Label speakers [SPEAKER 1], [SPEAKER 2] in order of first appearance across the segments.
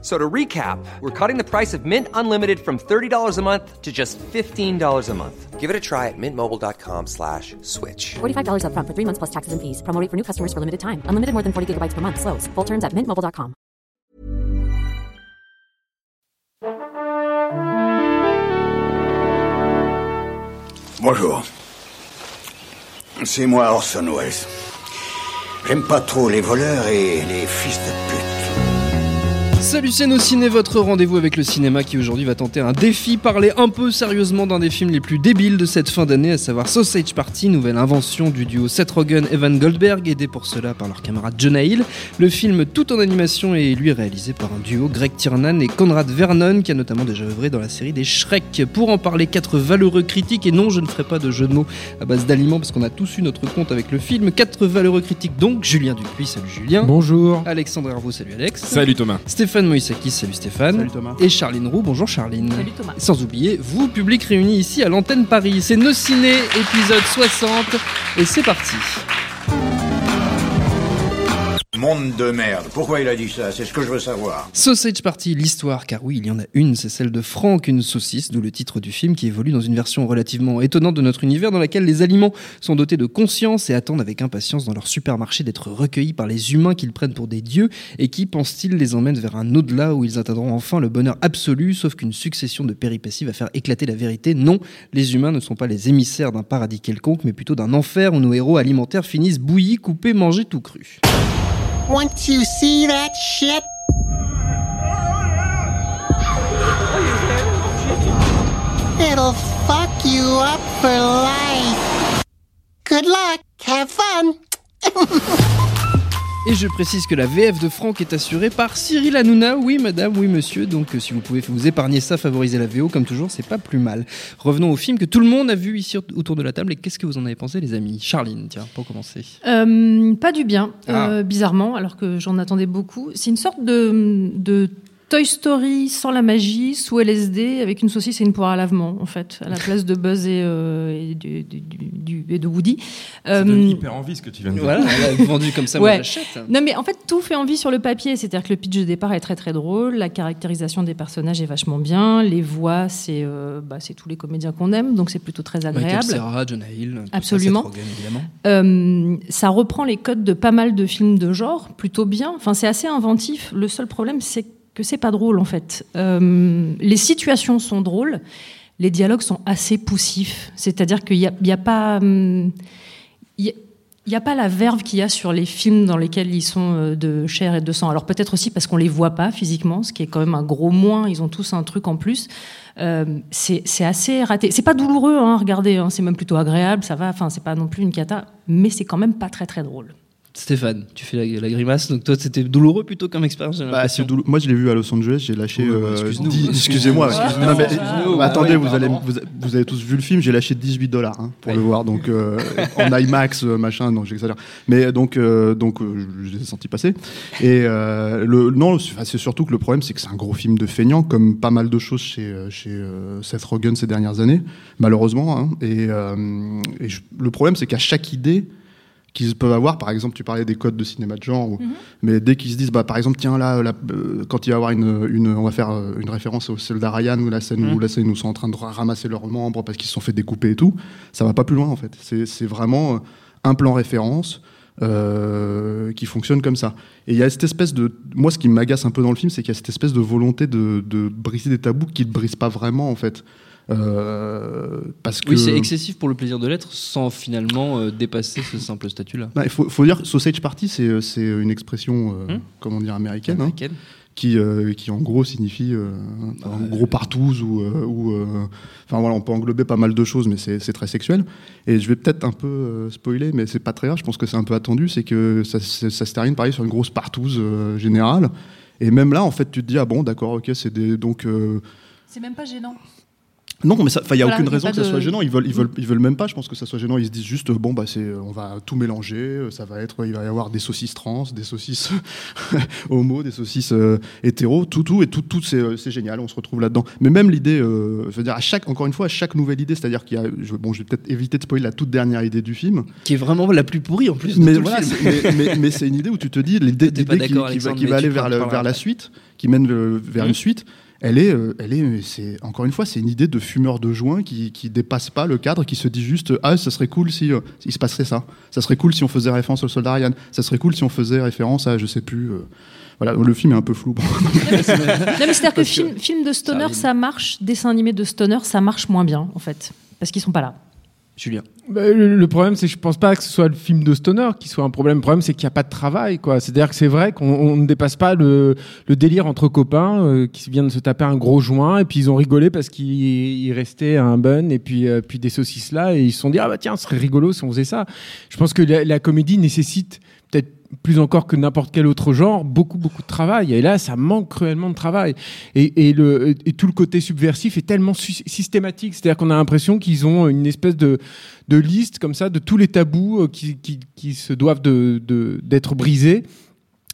[SPEAKER 1] So to recap, we're cutting the price of Mint Unlimited from $30 a month to just $15 a month.
[SPEAKER 2] Give it a try at mintmobile.com slash switch.
[SPEAKER 3] $45 upfront for three months plus taxes and fees. Promo rate for new customers for limited time. Unlimited more than 40 gigabytes per month. Slows. Full terms at mintmobile.com.
[SPEAKER 4] Bonjour. C'est moi Orson Welles. J'aime pas trop les voleurs et les fils de pute.
[SPEAKER 5] Salut c'est nos ciné, votre rendez-vous avec le cinéma qui aujourd'hui va tenter un défi, parler un peu sérieusement d'un des films les plus débiles de cette fin d'année, à savoir Sausage Party, nouvelle invention du duo Seth Rogen Evan Goldberg, aidé pour cela par leur camarade Jonah Hill. Le film tout en animation est lui réalisé par un duo Greg Tiernan et Conrad Vernon, qui a notamment déjà œuvré dans la série des Shrek. Pour en parler, quatre valeureux critiques, et non je ne ferai pas de jeu de mots à base d'aliments parce qu'on a tous eu notre compte avec le film. Quatre valeureux critiques donc, Julien Dupuis, salut Julien.
[SPEAKER 6] Bonjour.
[SPEAKER 5] Alexandre Hervaux, salut Alex.
[SPEAKER 6] Salut Thomas.
[SPEAKER 5] Stéphane Moïsakis, salut Stéphane.
[SPEAKER 6] Salut Thomas.
[SPEAKER 5] Et Charline Roux, bonjour Charline.
[SPEAKER 3] Salut Thomas.
[SPEAKER 5] Sans oublier, vous, public réuni ici à l'antenne Paris. C'est Nos Ciné, épisode 60, et c'est parti.
[SPEAKER 4] Monde de merde. Pourquoi il a dit ça? C'est ce que je veux savoir.
[SPEAKER 5] Sausage Party, l'histoire, car oui, il y en a une, c'est celle de Franck, une saucisse, d'où le titre du film, qui évolue dans une version relativement étonnante de notre univers, dans laquelle les aliments sont dotés de conscience et attendent avec impatience dans leur supermarché d'être recueillis par les humains qu'ils prennent pour des dieux, et qui, pensent-ils, les emmènent vers un au-delà où ils atteindront enfin le bonheur absolu, sauf qu'une succession de péripéties va faire éclater la vérité. Non, les humains ne sont pas les émissaires d'un paradis quelconque, mais plutôt d'un enfer où nos héros alimentaires finissent bouillis, coupés, mangés tout crus.
[SPEAKER 7] Once you see that shit, it'll fuck you up for life. Good luck, have fun.
[SPEAKER 5] Et je précise que la VF de Franck est assurée par Cyril Hanouna. Oui, madame, oui, monsieur. Donc, euh, si vous pouvez vous épargner ça, favoriser la VO, comme toujours, c'est pas plus mal. Revenons au film que tout le monde a vu ici autour de la table. Et qu'est-ce que vous en avez pensé, les amis? Charline, tiens, pour commencer.
[SPEAKER 8] Euh, pas du bien,
[SPEAKER 5] Ah.
[SPEAKER 8] euh, bizarrement, alors que j'en attendais beaucoup. C'est une sorte de, de Toy Story sans la magie, sous LSD, avec une saucisse et une poire à lavement, en fait, à la place de Buzz et, euh, et, du- du- du- et de Woody.
[SPEAKER 6] Ça
[SPEAKER 8] Euh,
[SPEAKER 6] donne hyper envie ce que tu viens de dire.
[SPEAKER 5] Voilà, elle a vendu comme ça, moi
[SPEAKER 8] Ouais.
[SPEAKER 5] j'achète.
[SPEAKER 8] non mais en fait tout fait envie sur le papier, c'est-à-dire que le pitch de départ est très très drôle, la caractérisation des personnages est vachement bien, les voix c'est euh, bah, c'est tous les comédiens qu'on aime, donc c'est plutôt très
[SPEAKER 5] Michael
[SPEAKER 8] agréable.
[SPEAKER 5] Cera, Jonah Hill, ça,
[SPEAKER 8] Absolument.
[SPEAKER 5] Évidemment.
[SPEAKER 8] Euh, ça reprend les codes de pas mal de films de genre, plutôt bien. Enfin, c'est assez inventif. Le seul problème, c'est que c'est pas drôle en fait. Euh, les situations sont drôles, les dialogues sont assez poussifs. C'est-à-dire qu'il n'y a, pas. hum, y a- pas la verve qu'il y a sur les films dans lesquels ils sont euh, de chair et de sang. Alors peut-être aussi parce qu'on les voit pas physiquement, ce qui est quand même un gros moins. Ils ont tous un truc en plus. Euh, c'est c'est assez raté. C'est pas douloureux, hein, regardez. hein, c'est même plutôt agréable. Ça va. Enfin, c'est pas non plus une cata, mais c'est quand même pas très très drôle.
[SPEAKER 5] Stéphane, tu fais la, la grimace, donc toi c'était douloureux plutôt comme expérience,
[SPEAKER 6] Bah, doulou- Moi, je l'ai vu à Los Angeles, j'ai lâché. Euh,
[SPEAKER 5] excuse-nous.
[SPEAKER 6] 10 Excusez-moi. Mais- bah, attendez,
[SPEAKER 5] Ah oui,
[SPEAKER 6] vous, allez, vous, vous avez tous vu le film, j'ai lâché 18 dollars hein, pour le voir, donc euh, en IMAX, euh, machin, non, j'exagère. Mais donc, euh, donc je, les ai sentis passer. Et le, non, c'est surtout que le problème, c'est que c'est un gros film de feignant, comme pas mal de choses chez, chez Seth Rogen ces dernières années, malheureusement. hein. et et je- le problème, c'est qu'à chaque idée, qu'ils peuvent avoir. Par exemple, tu parlais des codes de cinéma de genre, ou- mais dès qu'ils se disent, bah, par exemple, tiens là, là, euh, quand il va y avoir une, une, on va faire euh, une référence au soldat Ryan ou la scène où la scène où ils sont en train de ra- ramasser leurs membres parce qu'ils se sont fait découper et tout, ça va pas plus loin en fait. C'est vraiment euh, un plan référence. euh, qui fonctionne comme ça. Et il y a cette espèce de... Moi, ce qui m'agace un peu dans le film, c'est qu'il y a cette espèce de volonté de, de briser des tabous qui ne brisent pas vraiment, en fait. Euh, parce que...
[SPEAKER 5] Oui, c'est excessif pour le plaisir de l'être sans finalement euh, dépasser ce simple statut-là.
[SPEAKER 6] Bah, Il faut, faut dire que sausage party, c'est euh, c'est une expression, euh,
[SPEAKER 5] Hmm.
[SPEAKER 6] comment dire, américaine, hein,
[SPEAKER 5] Américaine.
[SPEAKER 6] qui, euh, qui en gros signifie euh, en gros partouze ou, ou enfin voilà, on peut englober pas mal de choses, mais c'est c'est très sexuel. Et je vais peut-être un peu euh, spoiler, mais c'est pas très grave. Je pense que c'est un peu attendu, c'est que ça, c'est- ça se termine pareil sur une grosse partouze euh, générale. Et même là, en fait, tu te dis ah bon, d'accord, ok, c'est des donc. euh,
[SPEAKER 8] C'est même pas gênant.
[SPEAKER 6] Non, mais il n'y a
[SPEAKER 8] Voilà,
[SPEAKER 6] aucune
[SPEAKER 8] y
[SPEAKER 6] raison que ça
[SPEAKER 8] de-
[SPEAKER 6] soit gênant. Ils veulent, ils veulent, ils veulent même pas. Je pense que ça soit gênant. Ils se disent juste, bon bah c'est, on va tout mélanger. euh, Ça va être, il va y avoir des saucisses trans, des saucisses homo, des saucisses euh, hétéro, tout, tout et tout, tout c'est, euh, c'est génial. On se retrouve là-dedans. Mais même l'idée, euh, je veux dire, à chaque, encore une fois, à chaque nouvelle idée, c'est-à-dire qu'il y a, je, bon, je vais peut-être éviter de spoiler la toute dernière idée du film.
[SPEAKER 5] Qui est vraiment la plus pourrie en plus de
[SPEAKER 6] Mais voilà, c'est- mais, mais- mais c'est une idée où tu te dis l'idée, qui, qui va, qui aller vers, la suite, qui mène vers une suite. Elle est, euh, elle est, c'est encore une fois, c'est une idée de fumeur de joint qui, qui dépasse pas le cadre, qui se dit juste ah ça serait cool si euh, il se passerait ça, ça serait cool si on faisait référence au soldat Ryan, ça serait cool si on faisait référence à je sais plus. euh, voilà, le film est un peu flou. bon.
[SPEAKER 8] Non, mais c'est-à-dire que film, film de stoner,
[SPEAKER 5] arrive.
[SPEAKER 8] ça marche, dessin animé de stoner, ça marche moins bien, en fait. Parce qu'ils sont pas là.
[SPEAKER 5] Julien.
[SPEAKER 9] Bah, le, problème, c'est que je pense pas que ce soit le film de stoner qui soit un problème. Le problème, c'est qu'il n'y a pas de travail, quoi. C'est-à-dire que c'est vrai qu'on on ne dépasse pas le, le délire entre copains euh, qui viennent se taper un gros joint et puis ils ont rigolé parce qu'il il restait un bun et puis, euh, puis des saucisses là et ils se sont dit ah bah tiens, ce serait rigolo si on faisait ça. Je pense que la, la comédie nécessite plus encore que n'importe quel autre genre, beaucoup, beaucoup de travail. Et là, ça manque cruellement de travail. Et, tout le côté subversif est tellement sy- systématique. C'est-à-dire qu'on a l'impression qu'ils ont une espèce de, liste comme ça de tous les tabous euh, qui, se doivent d'être brisés.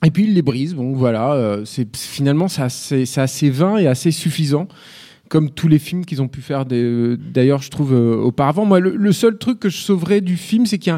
[SPEAKER 9] Et puis ils les brisent. Bon, voilà. euh, finalement c'est assez, vain et assez suffisant, comme tous les films qu'ils ont pu faire. des- D'ailleurs, je trouve euh, auparavant. Moi, le, seul truc que je sauverais du film, c'est qu'il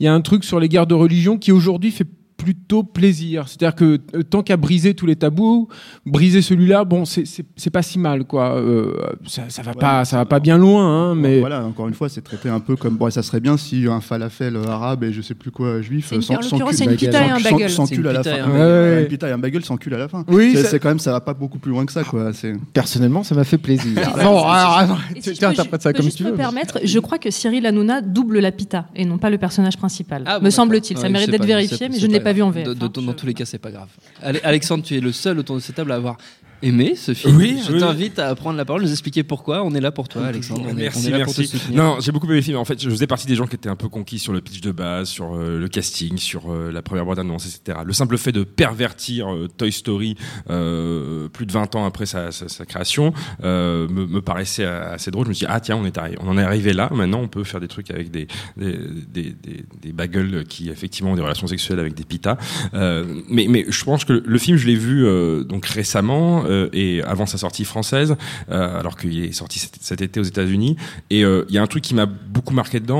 [SPEAKER 9] y a un truc sur les guerres de religion qui aujourd'hui fait plutôt plaisir. C'est-à-dire que euh, tant qu'à briser tous les tabous, briser celui-là, bon, c'est- pas si mal, quoi. Euh, ça, ça va
[SPEAKER 6] Ouais,
[SPEAKER 9] pas, ça va pas bien loin, hein, mais
[SPEAKER 6] voilà, encore une fois, c'est traité un peu comme bon, ça serait bien si un falafel arabe et je sais plus quoi juif
[SPEAKER 8] une-
[SPEAKER 6] sans,
[SPEAKER 8] en
[SPEAKER 6] sans
[SPEAKER 8] l'occurrence,
[SPEAKER 6] cul,
[SPEAKER 8] c'est une pita et un bagel.
[SPEAKER 6] sans cul
[SPEAKER 5] une
[SPEAKER 6] à la
[SPEAKER 5] pita et
[SPEAKER 6] fin.
[SPEAKER 9] Ouais.
[SPEAKER 6] Une pita et un bagel sans cul à la fin.
[SPEAKER 9] Oui,
[SPEAKER 6] c'est
[SPEAKER 9] ça-
[SPEAKER 6] quand même ça va pas beaucoup plus loin que ça, quoi. C'est
[SPEAKER 9] personnellement, ça m'a fait plaisir. Non, alors,
[SPEAKER 8] Et
[SPEAKER 9] tu
[SPEAKER 8] si je
[SPEAKER 9] tu
[SPEAKER 8] peux
[SPEAKER 9] interprètes ça
[SPEAKER 8] peux
[SPEAKER 9] comme tu
[SPEAKER 8] me
[SPEAKER 9] veux.
[SPEAKER 8] permettre, je crois que Cyril Hanouna double la pita et non pas le personnage principal.
[SPEAKER 5] Ah,
[SPEAKER 8] me semble-t-il. Ça mérite
[SPEAKER 5] je
[SPEAKER 8] d'être vérifié, mais je ne l'ai
[SPEAKER 5] pas
[SPEAKER 8] vu en. VF. Hein.
[SPEAKER 5] dans tous les cas, c'est pas grave. Ale- Alexandre, tu es le seul autour de cette table à avoir aimé ce film.
[SPEAKER 10] Oui,
[SPEAKER 5] je
[SPEAKER 10] oui.
[SPEAKER 5] t'invite à prendre la parole, nous expliquer pourquoi. On est là pour toi, Alexandre. On est,
[SPEAKER 10] Merci,
[SPEAKER 5] on est là pour te
[SPEAKER 10] merci. Non, j'ai beaucoup aimé le film. En fait, je faisais partie des gens qui étaient un peu conquis sur le pitch de base, sur euh, le casting, sur euh, la première bande annonce, etc. Le simple fait de pervertir euh, Toy Story euh, plus de 20 ans après sa, sa- sa création euh, me, me paraissait assez drôle. Je me suis dit, ah tiens, on, est arri- on en est arrivé là. Maintenant, on peut faire des trucs avec des, des, des, des, des bagels qui, effectivement, ont des relations sexuelles avec des pitas. Euh, mais, mais je pense que le film, je l'ai vu euh, donc récemment euh, et avant sa sortie française, euh, alors qu'il est sorti cet, été aux États-Unis. Et euh, il y a un truc qui m'a beaucoup marqué dedans.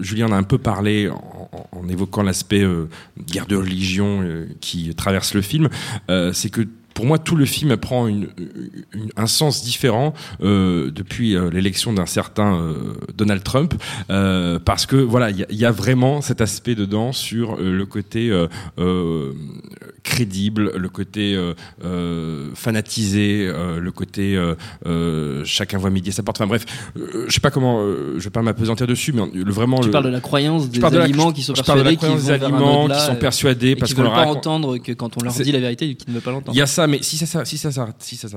[SPEAKER 10] Julien en a un peu parlé en, évoquant l'aspect guerre de religion qui traverse le film. C'est que pour moi, tout le film prend une, une- un sens différent euh, depuis euh, l'élection d'un certain euh, Donald Trump, euh, parce que voilà, il y, y a vraiment cet aspect dedans sur euh, le côté crédible, le côté fanatisé, euh, le côté chacun voit midi à sa porte. Enfin bref, euh, je sais pas comment, euh, je vais pas m'apesantir dessus, mais le, vraiment
[SPEAKER 5] Tu
[SPEAKER 10] le,
[SPEAKER 5] parles de la croyance des
[SPEAKER 10] de la-
[SPEAKER 5] aliments qui sont persuadés vont
[SPEAKER 10] des aliments qui sont persuadés parce
[SPEAKER 5] qui
[SPEAKER 10] qu'on leur
[SPEAKER 5] pas entendre que quand on leur dit la vérité, qu'ils ne veulent pas l'entendre.
[SPEAKER 10] Il y a ça, mais si ça, si ça, si ça,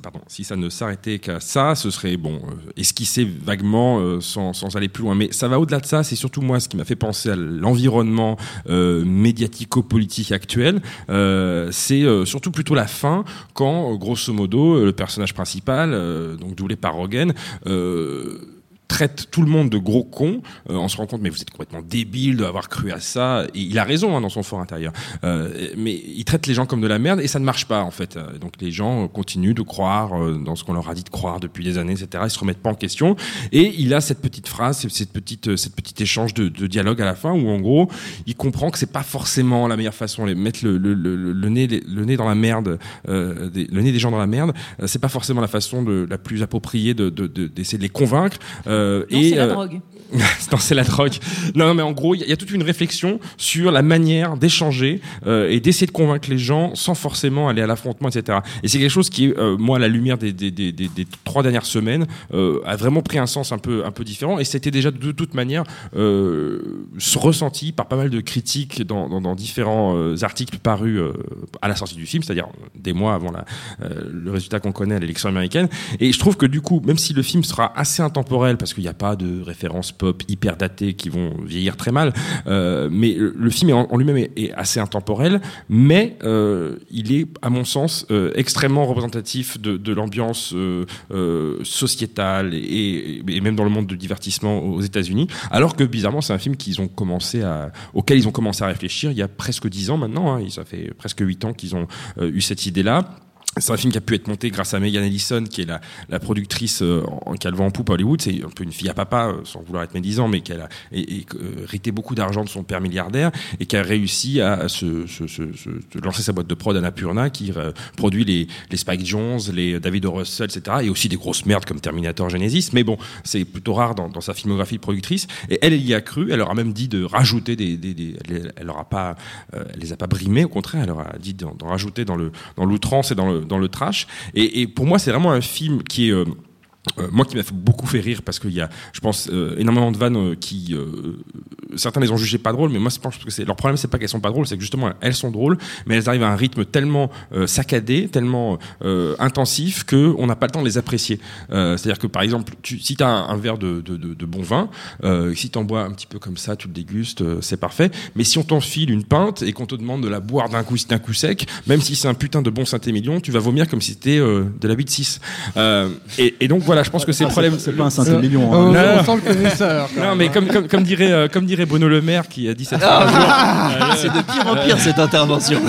[SPEAKER 10] pardon, si ça ne s'arrêtait qu'à ça, ce serait bon, euh, esquisser vaguement euh, sans, sans aller plus loin. Mais ça va au-delà de ça. C'est surtout moi ce qui m'a fait penser à l'environnement euh, médiatico-politique actuel. C'est surtout plutôt la fin, quand grosso modo le personnage principal, donc doublé par Rogen. Euh, traite tout le monde de gros cons, euh, on se rend compte mais vous êtes complètement débile d'avoir cru à ça. Et il a raison hein, dans son fort intérieur. Euh, mais il traite les gens comme de la merde et ça ne marche pas en fait. Euh, Donc les gens euh, continuent de croire euh, dans ce qu'on leur a dit de croire depuis des années, etc. Ils se remettent pas en question. Et il a cette petite phrase, cette petite, cette petite échange de, de dialogue à la fin où en gros il comprend que c'est pas forcément la meilleure façon de mettre le, le, le, le nez, le nez dans la merde, euh, des, le nez des gens dans la merde. c'est pas forcément la façon de, la plus appropriée de, de, de- d'essayer de les convaincre.
[SPEAKER 8] Non,
[SPEAKER 10] et
[SPEAKER 8] c'est la
[SPEAKER 10] euh,
[SPEAKER 8] drogue.
[SPEAKER 10] non, c'est la drogue. Non, mais en gros, il y, a- il y a toute une réflexion sur la manière d'échanger euh, et d'essayer de convaincre les gens sans forcément aller à l'affrontement, etc. Et c'est quelque chose qui, euh, moi, à la lumière des, des, des, des- des trois dernières semaines, euh, a vraiment pris un sens un peu, un peu différent. Et c'était déjà de toute manière euh, ressenti par pas mal de critiques dans, dans, dans différents euh, articles parus euh, à la sortie du film, c'est-à-dire des mois avant la, euh, le résultat qu'on connaît à l'élection américaine. Et je trouve que du coup, même si le film sera assez intemporel, parce parce qu'il n'y a pas de références pop hyper datées qui vont vieillir très mal. Euh, mais le, film en, lui-même est, assez intemporel, mais euh, il est, à mon sens, euh, extrêmement représentatif de, l'ambiance sociétale et, même dans le monde du divertissement aux États-Unis. Alors que bizarrement, c'est un film qu'ils ont commencé à, auquel ils ont commencé à réfléchir il y a presque dix ans maintenant. Hein. Ça fait presque huit ans qu'ils ont eu cette idée-là. C'est un film qui a pu être monté grâce à Megan Ellison, qui est la, la productrice euh, en vent en poupe à Hollywood. C'est un peu une fille à papa, euh, sans vouloir être médisant, mais qui a euh, hérité beaucoup d'argent de son père milliardaire et qui a réussi à, se, se, se, se- lancer sa boîte de prod Annapurna, qui euh, produit les, les Spike Jones, les David O. Russell, etc. Et aussi des grosses merdes comme Terminator Genesis. Mais bon, c'est plutôt rare dans, dans sa filmographie de productrice. Et elle, elle y a cru. Elle leur a même dit de rajouter des. des, des elle, elle leur a pas, euh, elle les a pas brimés. Au contraire, elle leur a dit d'en rajouter dans le dans l'outrance et dans le dans le trash. Et, pour moi, c'est vraiment un film qui est euh, moi qui m'a beaucoup fait rire parce qu'il y a, je pense, euh, énormément de vannes euh, qui, euh, certains les ont jugées pas drôles, mais moi je pense que c'est leur problème, c'est pas qu'elles sont pas drôles, c'est que justement elles sont drôles, mais elles arrivent à un rythme tellement euh, saccadé, tellement euh, intensif que on n'a pas le temps de les apprécier. C'est-à-dire que par exemple, tu, si tu as un, un verre de, de, de, bon vin, si t'en bois un petit peu comme ça, tu le dégustes, c'est parfait. Mais si on t'enfile une pinte et qu'on te demande de la boire d'un coup, d'un coup sec, même si c'est un putain de bon Saint-Émilion, tu vas vomir comme si c'était de la 8-6. Euh, et, et donc voilà, je pense que c'est le problème.
[SPEAKER 6] c'est- c'est pas un Saint-Émilion, hein.
[SPEAKER 9] Oh,
[SPEAKER 10] Non,
[SPEAKER 9] on
[SPEAKER 10] non.
[SPEAKER 9] sent le connaisseur.
[SPEAKER 10] Non, mais comme, comme, comme, dirait, euh, comme dirait Bruno Le Maire qui a dit cette
[SPEAKER 11] Ah,
[SPEAKER 10] phrase.
[SPEAKER 11] ah, c'est de pire en pire, cette intervention.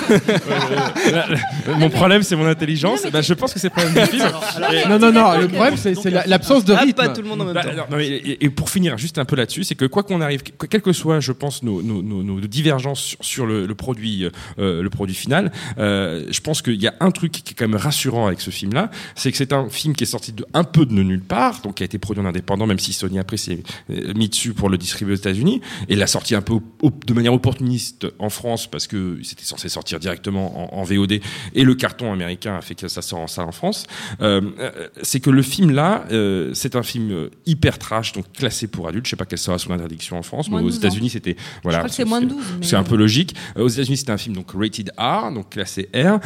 [SPEAKER 10] Mon problème, c'est mon intelligence. Bah, je pense que c'est le problème du film.
[SPEAKER 9] Non, non, non, le problème, c'est c'est la- l'absence de
[SPEAKER 11] Ah,
[SPEAKER 9] rythme.
[SPEAKER 11] pas tout le monde en même
[SPEAKER 10] Bah,
[SPEAKER 11] temps.
[SPEAKER 10] non, non, mais- et, et pour finir juste un peu là-dessus, c'est que quoi qu'on arrive, que- quelles que soient, je pense, nos, nos, nos, nos divergences sur, sur le, le produit, euh, le produit final, euh, je pense qu'il y a un truc qui est quand même rassurant avec ce film-là, c'est que c'est un film qui est sorti de un peu de nulle part, donc qui a été produit en indépendant, même si Sony après s'est euh, mis dessus pour le distribuer aux États-Unis, et l'a sorti un peu de manière opportuniste en France parce que c'était censé sortir directement en, en VOD, et le carton américain a fait que ça sort en salle en France. Euh, euh, c'est que le film là, euh, c'est un film hyper trash, donc classé pour adultes. Je sais pas quelle sera son interdiction en France,
[SPEAKER 8] Moins
[SPEAKER 10] mais aux
[SPEAKER 8] de 12
[SPEAKER 10] États-Unis c'était voilà.
[SPEAKER 8] crois que c'est moins de 12, mais-
[SPEAKER 10] C'est un peu logique. Euh, aux États-Unis c'était un film donc rated R, donc classé R,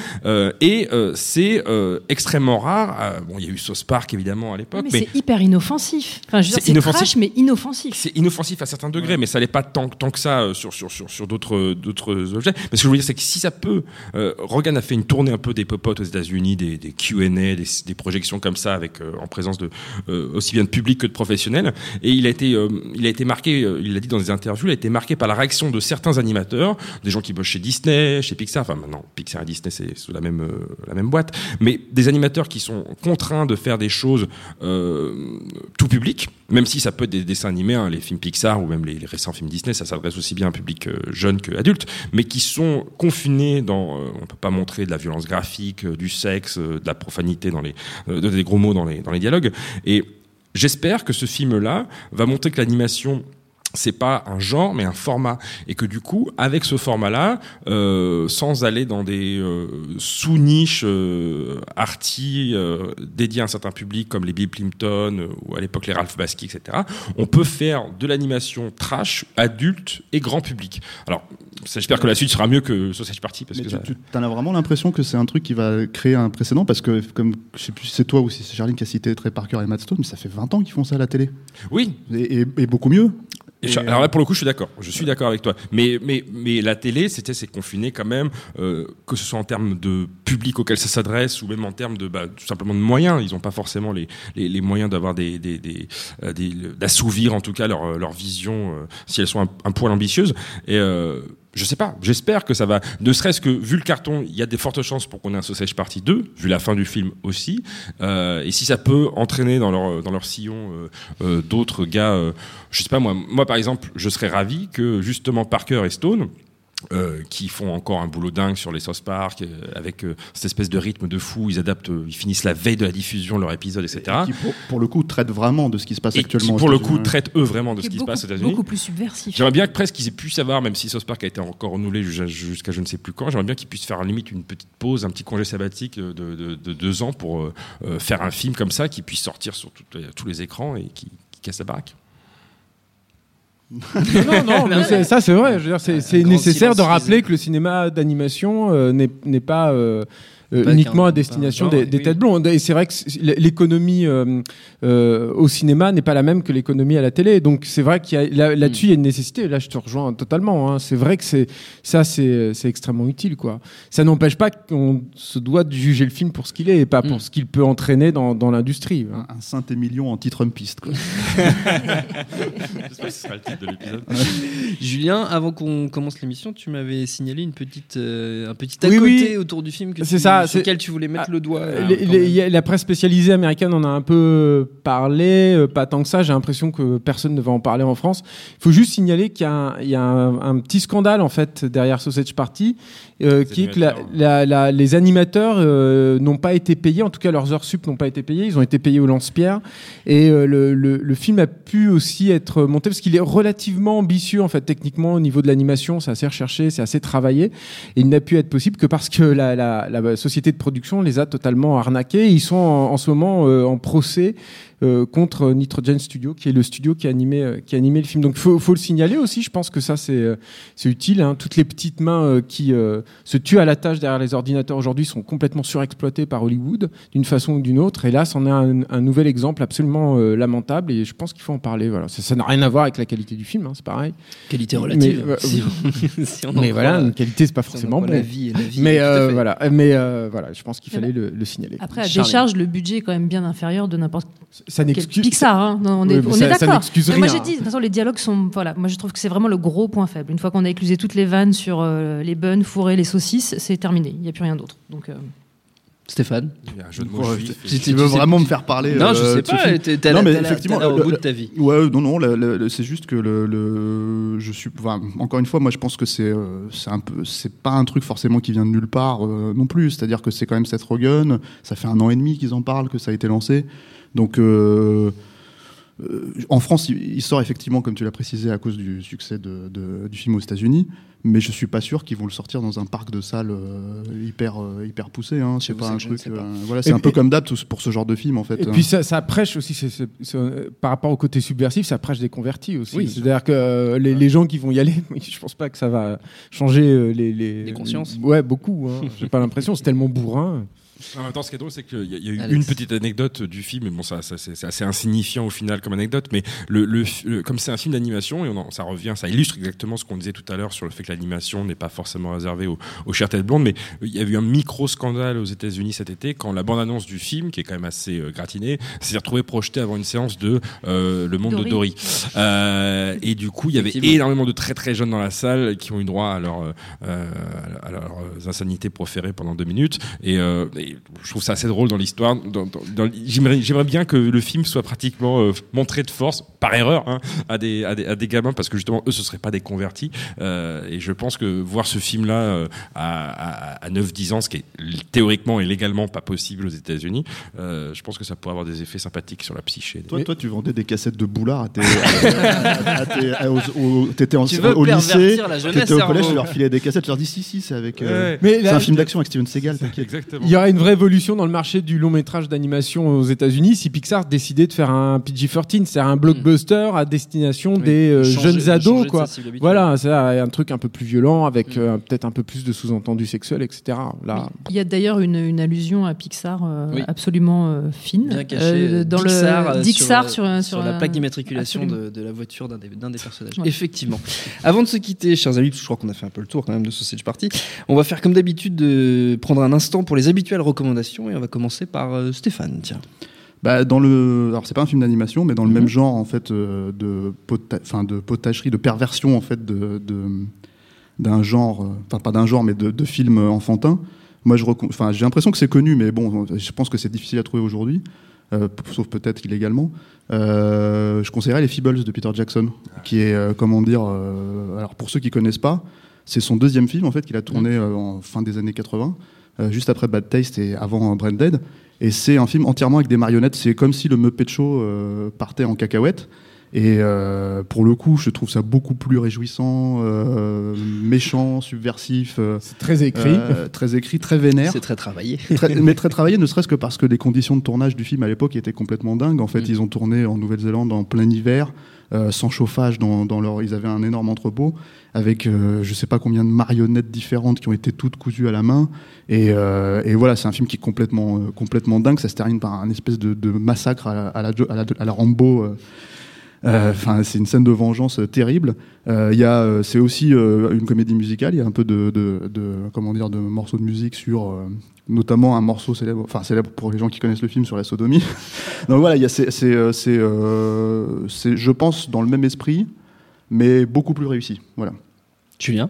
[SPEAKER 10] et c'est extrêmement rare. Bon, il y a eu South Park évidemment à l'époque,
[SPEAKER 8] mais, c'est hyper inoffensif. Enfin, je veux dire,
[SPEAKER 10] C'est
[SPEAKER 8] trash, mais inoffensif.
[SPEAKER 10] c'est inoffensif à certains degrés, mais ça n'est pas tant, tant que ça euh, sur, sur, sur, sur d'autres, d'autres objets. Mais ce que je veux dire, c'est que si ça peut, euh, Rogan a fait une tournée un peu des popotes aux États-Unis, des, des Q&A, des, des projections comme ça, avec euh, en présence de euh, aussi bien de public que de professionnels. Et il a été, euh, il a été marqué, euh, il l'a dit dans des interviews, il a été marqué par la réaction de certains animateurs, des gens qui bossent chez Disney, chez Pixar. Enfin, maintenant, Pixar et Disney, c'est sous la même, euh, la même boîte. Mais des animateurs qui sont contraints de faire des choses euh, tout public, même si ça peut être des dessins animés, hein, les films Pixar ou même les, récents films Disney, ça s'adresse aussi bien à un public euh, jeune que adulte, mais qui sont confinés dans, euh, on peut pas montrer de la violence graphique, euh, du sexe, euh, de la profanité dans les, euh, de- des gros mots dans les, dans les dialogues. Et j'espère que ce film-là va montrer que l'animation c'est pas un genre mais un format et que du coup avec ce format là euh, sans aller dans des euh, sous niches euh, arty euh, dédiées à un certain public comme les Bill Plimpton euh, ou à l'époque les Ralph Bakshi etc on peut faire de l'animation trash adulte et grand public alors j'espère que la suite sera mieux que Sausage Party parce
[SPEAKER 6] Mais
[SPEAKER 10] que
[SPEAKER 6] tu,
[SPEAKER 10] ça-
[SPEAKER 6] tu en as vraiment l'impression que c'est un truc qui va créer un précédent parce que, comme je sais plus c'est toi ou si c'est Charline qui a cité Trey Parker et Matt Stone, mais ça fait 20 ans qu'ils font ça à la télé.
[SPEAKER 10] oui
[SPEAKER 6] Et, et- et beaucoup mieux.
[SPEAKER 10] Et je- alors là, pour le coup, je suis d'accord. Je suis d'accord avec toi. Mais, mais, mais la télé, c'était c'est confiné quand même, euh, que ce soit en termes de public auquel ça s'adresse ou même en termes de bah, tout simplement de moyens. Ils n'ont pas forcément les, les, les moyens d'avoir des, des, des, euh, des- d'assouvir en tout cas leur, leur vision euh, si elles sont un, un poil ambitieuses. Et euh, je sais pas. J'espère que ça va. Ne serait-ce que vu le carton, il y a des fortes chances pour qu'on ait un Sausage Party 2, vu la fin du film aussi. Euh, et si ça peut entraîner dans leur dans leur sillon euh, euh, d'autres gars, euh, je sais pas moi. Moi par exemple, je serais ravi que justement Parker et Stone. Euh, qui font encore un boulot dingue sur les South Park euh, avec euh, cette espèce de rythme de fou ils adaptent euh, ils finissent la veille de la diffusion leur épisode etc
[SPEAKER 6] Qui, pour, pour le coup, traite vraiment de ce qui se passe
[SPEAKER 10] et qui
[SPEAKER 6] actuellement. aux
[SPEAKER 10] pour le coup traitent eux vraiment de
[SPEAKER 8] Qui
[SPEAKER 10] ce qui se passe aux États-Unis
[SPEAKER 8] beaucoup plus subversif.
[SPEAKER 10] J'aimerais bien que presque qu'ils aient pu savoir, même si South Park a été encore renouvelé jusqu'à je ne sais plus quand, j'aimerais bien qu'ils puissent faire limite une petite pause, un petit congé sabbatique de, de- de deux ans pour faire un film comme ça qui puisse sortir sur les- tous les écrans et qui, qui casse la baraque.
[SPEAKER 9] Non, non, mais c'est- ça c'est vrai. Je veux dire, c'est c'est
[SPEAKER 5] grand
[SPEAKER 9] nécessaire
[SPEAKER 5] silence
[SPEAKER 9] de rappeler que le cinéma d'animation euh, n'est n'est pas euh,
[SPEAKER 5] Pas
[SPEAKER 9] uniquement
[SPEAKER 5] qu'un-
[SPEAKER 9] à destination des,
[SPEAKER 5] genre,
[SPEAKER 9] des
[SPEAKER 5] oui.
[SPEAKER 9] têtes blondes. Et c'est vrai que l'économie euh, euh, au cinéma n'est pas la même que l'économie à la télé. Donc c'est vrai qu'il y a là- là-dessus il y a une nécessité. Là, je te rejoins totalement. hein. C'est vrai que c'est ça, c'est extrêmement utile, quoi. Ça n'empêche pas qu'on se doit de juger le film pour ce qu'il est et pas pour ce qu'il peut entraîner dans, dans l'industrie. hein.
[SPEAKER 6] Un Saint-Émilion anti-Trumpiste. quoi.
[SPEAKER 10] J'espère que ce sera le titre de l'épisode.
[SPEAKER 5] Julien, avant qu'on commence l'émission, tu m'avais signalé une petite, euh, un petit à
[SPEAKER 9] Oui,
[SPEAKER 5] côté
[SPEAKER 9] oui.
[SPEAKER 5] autour du film
[SPEAKER 9] C'est
[SPEAKER 5] tu-
[SPEAKER 9] ça,
[SPEAKER 5] sur
[SPEAKER 9] c'est-
[SPEAKER 5] lequel tu voulais mettre
[SPEAKER 9] Ah,
[SPEAKER 5] le doigt. euh,
[SPEAKER 9] Les- les- a- la presse spécialisée américaine en a un peu parlé, euh, pas tant que ça. J'ai l'impression que personne ne va en parler en France. Il faut juste signaler qu'il y a, un, il y a un, un petit scandale en fait derrière Sausage Party, euh, qui est que la- la- la- les animateurs euh, n'ont pas été payés, en tout cas leurs heures sup n'ont pas été payées. Ils ont été payés au lance-pierre et euh, le, le- le film a pu aussi être monté parce qu'il est relativement ambitieux en fait techniquement au niveau de l'animation. C'est assez recherché, c'est assez travaillé. Et il n'a pu être possible que parce que la, la- la société de production les a totalement arnaqués. Ils sont en, en ce moment euh, en procès euh, contre Nitrogen Studio, qui est le studio qui a animé, euh, qui a animé le film. Donc il faut, faut le signaler aussi. Je pense que ça, c'est euh, c'est utile. hein. Toutes les petites mains euh, qui euh, se tuent à la tâche derrière les ordinateurs aujourd'hui sont complètement surexploitées par Hollywood, d'une façon ou d'une autre. Et là, c'en est un, un nouvel exemple absolument euh, lamentable. Et je pense qu'il faut en parler. Voilà. Ça n'a rien à voir avec la qualité du film, hein, c'est pareil.
[SPEAKER 5] Qualité relative,
[SPEAKER 9] Mais, euh,
[SPEAKER 5] si on- si on en
[SPEAKER 9] mais
[SPEAKER 5] croit
[SPEAKER 9] voilà, une qualité, c'est pas forcément bon.
[SPEAKER 5] la vie la vie,
[SPEAKER 9] mais euh, voilà, mais euh, voilà, je pense qu'il
[SPEAKER 8] Eh ben,
[SPEAKER 9] fallait le, le signaler.
[SPEAKER 8] Après, à décharge, le budget est quand même bien inférieur de n'importe
[SPEAKER 9] ça n'excuse-
[SPEAKER 8] Pixar. hein. Non, on est,
[SPEAKER 9] mais
[SPEAKER 8] on
[SPEAKER 9] ça-
[SPEAKER 8] est
[SPEAKER 9] ça
[SPEAKER 8] d'accord. Moi, j'ai dit, de toute façon, les dialogues sont. Voilà, moi, je trouve que c'est vraiment le gros point faible. Une fois qu'on a éclusé toutes les vannes sur euh, les buns, fourrés, les saucisses, c'est terminé. Il n'y a plus rien d'autre. Donc. euh,
[SPEAKER 5] Stéphane
[SPEAKER 10] juif.
[SPEAKER 6] tu- veux vraiment me faire parler
[SPEAKER 5] Non, je
[SPEAKER 6] euh,
[SPEAKER 5] sais pas. t'es- l'air au bout de ta vie.
[SPEAKER 6] Ouais, non, non, c'est juste que le, je suis, encore une fois, moi, je pense que c'est, euh, c'est un peu, c'est pas un truc forcément qui vient de nulle part euh, non plus. C'est-à-dire que c'est quand même Seth Rogen. Ça fait un an et demi qu'ils en parlent, que ça a été lancé. Donc, euh, en France, il, il sort effectivement, comme tu l'as précisé, à cause du succès de- de- du film aux États-Unis. Mais je suis pas sûr qu'ils vont le sortir dans un parc de salles euh, hyper, euh, hyper poussé. Hein. Pas un
[SPEAKER 5] ne
[SPEAKER 6] truc. voilà, c'est un peu comme d'hab pour ce genre de film, en fait.
[SPEAKER 9] Et
[SPEAKER 6] hein.
[SPEAKER 9] puis ça, ça prêche aussi, par rapport au côté subversif, ça prêche des convertis aussi.
[SPEAKER 5] Oui.
[SPEAKER 9] C'est-à-dire que euh, les, les gens qui vont y aller, je pense pas que ça va changer euh, les, les,
[SPEAKER 5] Les consciences.
[SPEAKER 9] Ouais, beaucoup. Hein. J'ai pas l'impression, c'est tellement bourrin.
[SPEAKER 10] En même temps, ce qui est drôle, c'est qu'il y a, il y a eu
[SPEAKER 5] Alex.
[SPEAKER 10] une petite anecdote du film, mais bon, ça, ça, c'est c'est assez insignifiant au final comme anecdote, mais le, le, le- comme c'est un film d'animation, et on en- ça revient, ça illustre exactement ce qu'on disait tout à l'heure sur le fait que l'animation n'est pas forcément réservée aux, aux chères têtes blondes, mais il y a eu un micro-scandale aux États-Unis cet été quand la bande-annonce du film, qui est quand même assez euh, gratinée, s'est retrouvée projetée avant une séance de euh, Le Monde de
[SPEAKER 8] Dory.
[SPEAKER 10] Dory. Euh, et du coup, il y avait énormément de très très jeunes dans la salle qui ont eu droit à leur euh, euh, à leurs insanités proférées pendant deux minutes. Et, euh, et je trouve ça assez drôle dans l'histoire. J'aimerais bien que le film soit pratiquement euh, montré de force, par erreur, hein, à, des, à, des, à des gamins, parce que justement, eux, ce seraient pas des convertis. Euh, et je pense que voir ce film-là euh, à, à, à 9-10 ans, ce qui est théoriquement et légalement pas possible aux États-Unis, euh, je pense que ça pourrait avoir des effets sympathiques sur la psyché.
[SPEAKER 6] Toi, toi, tu vendais des cassettes de boulard à tes. T'étais en-
[SPEAKER 5] Tu veux
[SPEAKER 6] au lycée, t'étais au collège, tu leur filais des cassettes, tu leur dis si, si, c'est avec. euh,
[SPEAKER 10] Ouais.
[SPEAKER 9] Mais
[SPEAKER 6] c'est un film d'action avec Steven Seagal, t'inquiète.
[SPEAKER 10] Exactement.
[SPEAKER 9] Il y aura une vraie évolution dans le marché du long métrage d'animation aux États-Unis si Pixar décidait de faire un PG-13, c'est-à-dire un blockbuster à destination des euh,
[SPEAKER 5] Changer-
[SPEAKER 9] jeunes ados, quoi. Voilà, c'est un truc un peu plus violent avec euh, peut-être un peu plus de sous-entendus sexuels, etc. Là,
[SPEAKER 8] Il y a d'ailleurs une, une allusion à Pixar euh,
[SPEAKER 5] Oui.
[SPEAKER 8] absolument euh, fine.
[SPEAKER 5] Bien caché.
[SPEAKER 8] euh, dans
[SPEAKER 5] Dixar,
[SPEAKER 8] le Dixar
[SPEAKER 5] sur,
[SPEAKER 8] sur, un-
[SPEAKER 5] sur
[SPEAKER 8] sur
[SPEAKER 5] la plaque d'immatriculation de, de la voiture d'un des, personnages.
[SPEAKER 8] Ouais.
[SPEAKER 5] Effectivement. Avant de se quitter, chers amis, parce que je crois qu'on a fait un peu le tour quand même de Sausage Party, on va faire comme d'habitude de prendre un instant pour les habituelles recommandations et on va commencer par euh, Stéphane. Tiens.
[SPEAKER 6] Bah, dans le, alors c'est pas un film d'animation, mais dans le
[SPEAKER 5] Mhm.
[SPEAKER 6] même genre en fait euh, de, pota... enfin, de potagerie, de perversion en fait de, de- d'un genre, euh, enfin pas d'un genre, mais de, de film enfantin. Moi, je, recom- enfin, j'ai l'impression que c'est connu, mais bon, je pense que c'est difficile à trouver aujourd'hui, euh, sauf peut-être illégalement. Euh, je conseillerais les Feebles de Peter Jackson, qui est, euh, comment dire, alors pour ceux qui connaissent pas, c'est son deuxième film en fait qu'il a tourné euh, en fin des années 80, euh, juste après Bad Taste et avant Branded. Et c'est un film entièrement avec des marionnettes. C'est comme si le Muppet Show euh, partait en cacahuète. Et euh, pour le coup, je trouve ça beaucoup plus réjouissant, euh, méchant, subversif. euh,
[SPEAKER 9] C'est très écrit.
[SPEAKER 6] euh, très écrit, très vénère.
[SPEAKER 5] C'est très travaillé.
[SPEAKER 6] Très- mais très travaillé, ne serait-ce que parce que les conditions de tournage du film à l'époque étaient complètement dingues. En fait,
[SPEAKER 5] Mm.
[SPEAKER 6] ils ont tourné en Nouvelle-Zélande en plein hiver, euh, sans chauffage dans, dans leur. Ils avaient un énorme entrepôt avec euh, je sais pas combien de marionnettes différentes qui ont été toutes cousues à la main. Et, euh, voilà, c'est un film qui est complètement, euh, complètement dingue. Ça se termine par un espèce de, massacre à la, Rambo. euh, Enfin, c'est une scène de vengeance terrible. Il c'est aussi une comédie musicale. Il y a un peu de, comment dire, de morceaux de musique sur, notamment un morceau célèbre, enfin célèbre pour les gens qui connaissent le film sur la sodomie. Donc voilà, il y a, c'est, je pense, dans le même esprit, mais beaucoup plus réussi. Voilà.
[SPEAKER 5] Julien?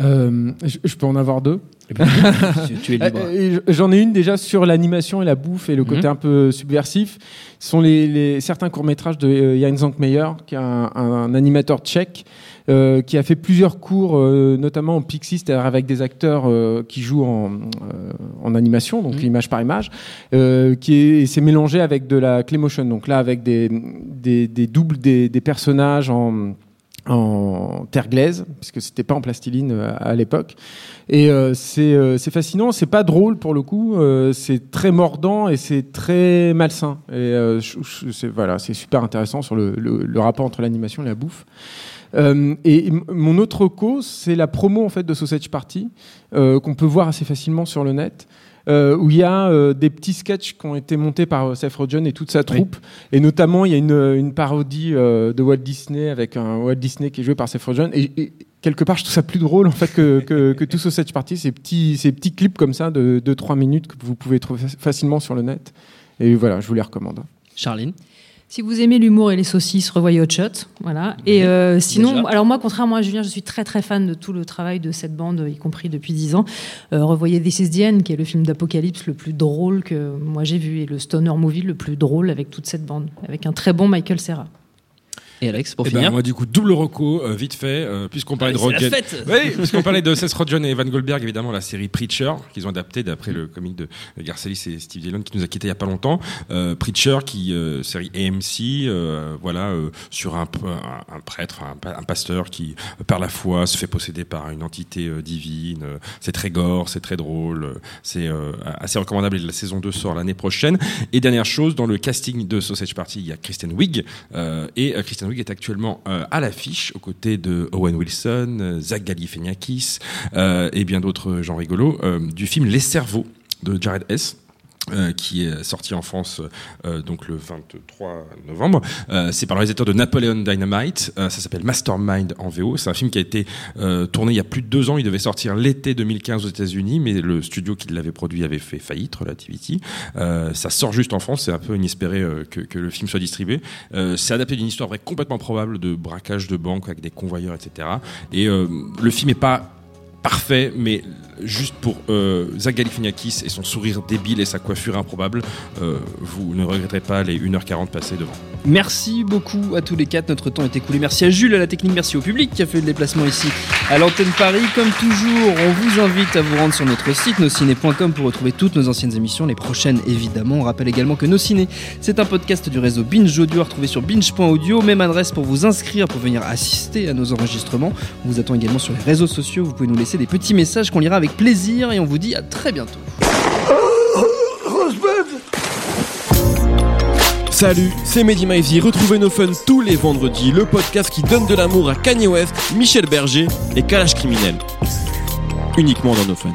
[SPEAKER 9] Euh, je, je peux en avoir deux?
[SPEAKER 5] es libre.
[SPEAKER 9] Euh, et J'en ai une déjà sur l'animation et la bouffe et le côté
[SPEAKER 5] Mhm.
[SPEAKER 9] un peu subversif. Ce sont les, les- certains courts-métrages de euh, Jan Zankmeyer, qui est un, un animateur tchèque, euh, qui a fait plusieurs cours, euh, notamment en Pixie, c'est-à-dire avec des acteurs euh, qui jouent en, euh, en animation, donc
[SPEAKER 5] Mhm.
[SPEAKER 9] image par image, euh, qui est, et c'est mélangé avec de la Claymotion, donc là avec des, des, des doubles des, des personnages en en terre glaise, puisque c'était pas en plastiline euh, à l'époque. Et euh, c'est euh, fascinant, c'est pas drôle pour le coup, euh, c'est très mordant et c'est très malsain. Et euh, c'est voilà, c'est super intéressant sur le, le- le rapport entre l'animation et la bouffe. Euh, et mon autre cause, c'est la promo en fait de Sausage Party euh, qu'on peut voir assez facilement sur le net. Euh, où il y a euh, des petits sketchs qui ont été montés par euh, Seth Rogen et toute sa troupe. Et notamment, il y a une, une parodie euh, de Walt Disney avec un Walt Disney qui est joué par Seth Rogen. Et, et quelque part, je trouve ça plus drôle en fait que, que, que tout Sausage Party. Ces petits, ces petits clips comme ça de 2-3 minutes que vous pouvez trouver fac- facilement sur le net. Et voilà, je vous les recommande.
[SPEAKER 5] Charline?
[SPEAKER 8] Si vous aimez l'humour et les saucisses, revoyez Hot Shot. Voilà. Et euh, sinon,
[SPEAKER 5] Déjà.
[SPEAKER 8] alors moi, contrairement à Julien, je suis très très fan de tout le travail de cette bande, y compris depuis 10 ans. Euh, revoyez This Is the End, qui est le film d'apocalypse le plus drôle que moi j'ai vu, et le stoner movie le plus drôle avec toute cette bande, avec un très bon Michael Serra.
[SPEAKER 5] Et Alex, pour
[SPEAKER 10] Eh ben,
[SPEAKER 5] finir
[SPEAKER 10] moi, du coup, double reco, euh, vite fait, euh, puisqu'on parlait
[SPEAKER 5] Allez,
[SPEAKER 10] de
[SPEAKER 5] fête
[SPEAKER 10] Oui, puisqu'on parlait de Seth Rogen et Evan Goldberg, évidemment, la série Preacher, qu'ils ont adapté d'après le comic de Garcelis et Steve Dillon, qui nous a quittés il y a pas longtemps. Euh, Preacher, qui, euh, série AMC, euh, voilà, euh, sur un, un, un prêtre, un, pa- un pasteur qui perd la foi, se fait posséder par une entité divine. C'est très gore, c'est très drôle, c'est euh, assez recommandable. Et la saison 2 sort l'année prochaine. Et dernière chose, dans le casting de Sausage Party, il y a Kristen Wiig. euh, et euh, Kristen Wiig est actuellement euh, à l'affiche aux côtés de Owen Wilson, euh, Zach Galifianakis euh, et bien d'autres gens rigolos du film Les Cerveaux de Jared S. euh, qui est sorti en France euh, donc le 23 novembre. Euh, c'est par le réalisateur de Napoleon Dynamite. Ça s'appelle Mastermind en VO. C'est un film qui a été tourné il y a plus de deux ans. Il devait sortir l'été 2015 aux États-Unis, mais le studio qui l'avait produit avait fait faillite, Relativity. Ça sort juste en France. C'est un peu inespéré que, le film soit distribué. C'est adapté d'une histoire vraie complètement probable de braquage de banque avec des convoyeurs, etc. Et le film est pas parfait, mais juste pour euh, et son sourire débile et sa coiffure improbable, euh, vous ne regretterez pas les 1h40 passées devant.
[SPEAKER 5] Merci beaucoup à tous les quatre, notre temps est écoulé. Merci à Jules, à la technique, merci au public qui a fait le déplacement ici à l'antenne Paris. Comme toujours, on vous invite à vous rendre sur notre site nosciné.com pour retrouver toutes nos anciennes émissions, les prochaines évidemment. On rappelle également que Nos Ciné, c'est un podcast du réseau Binge Audio à retrouver sur binge.audio. Même adresse pour vous inscrire, pour venir assister à nos enregistrements. On vous attend également sur les réseaux sociaux. Vous pouvez nous laisser des petits messages qu'on lira avec plaisir et on vous dit à très bientôt.
[SPEAKER 12] Salut, c'est Mehdi Maizy. Retrouvez nos fun tous les vendredis, le podcast qui donne de l'amour à Kanye West, Michel Berger et Kalash Criminel. Uniquement dans nos fun.